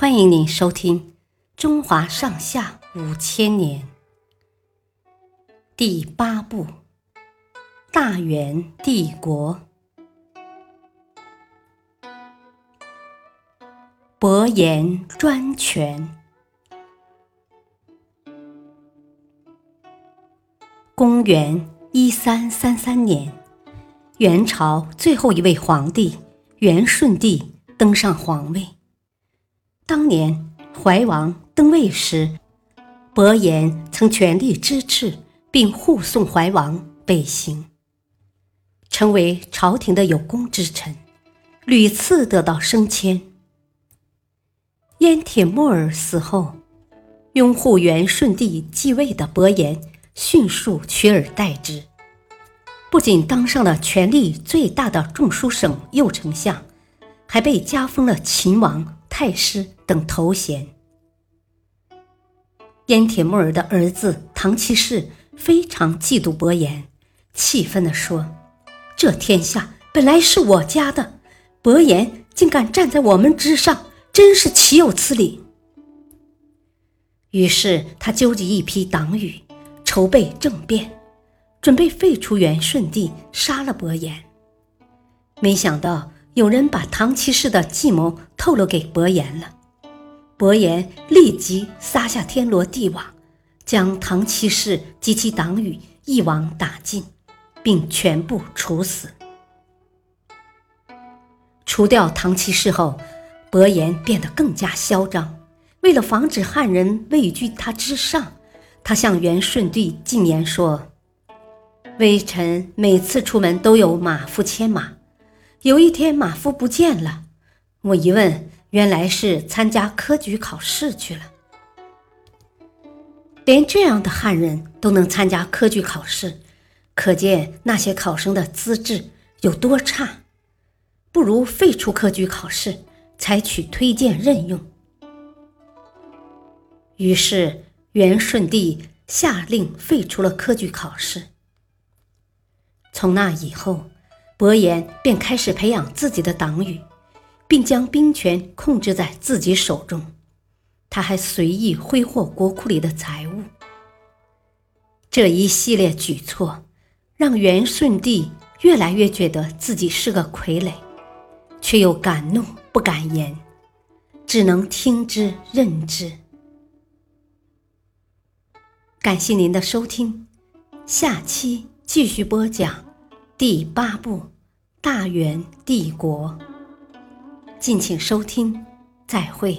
欢迎您收听《中华上下五千年》第八部《大元帝国》。伯颜专权。公元一三三三年，元朝最后一位皇帝元顺帝登上皇位。当年怀王登位时，伯颜曾全力支持并护送怀王北行，成为朝廷的有功之臣，屡次得到升迁。燕铁木儿死后，拥护元顺帝继位的伯颜迅速取而代之，不仅当上了权力最大的中书省右丞相，还被加封了秦王。太师等头衔。燕铁木儿的儿子唐七世非常嫉妒伯颜，气愤地说：“这天下本来是我家的，伯颜竟敢站在我们之上，真是岂有此理！”于是他纠集一批党羽，筹备政变，准备废除元顺帝，杀了伯颜。没想到。有人把唐七世的计谋透露给伯颜了，伯颜立即撒下天罗地网，将唐七世及其党羽一网打尽，并全部处死。除掉唐七世后，伯颜变得更加嚣张。为了防止汉人畏惧他之上，他向元顺帝进言说：“微臣每次出门都有马夫牵马。”有一天，马夫不见了。我一问，原来是参加科举考试去了。连这样的汉人都能参加科举考试，可见那些考生的资质有多差。不如废除科举考试，采取推荐任用。于是，元顺帝下令废除了科举考试。从那以后。伯颜便开始培养自己的党羽，并将兵权控制在自己手中。他还随意挥霍国库里的财物。这一系列举措，让元顺帝越来越觉得自己是个傀儡，却又敢怒不敢言，只能听之任之。感谢您的收听，下期继续播讲。第八部《大元帝国》，敬请收听，再会。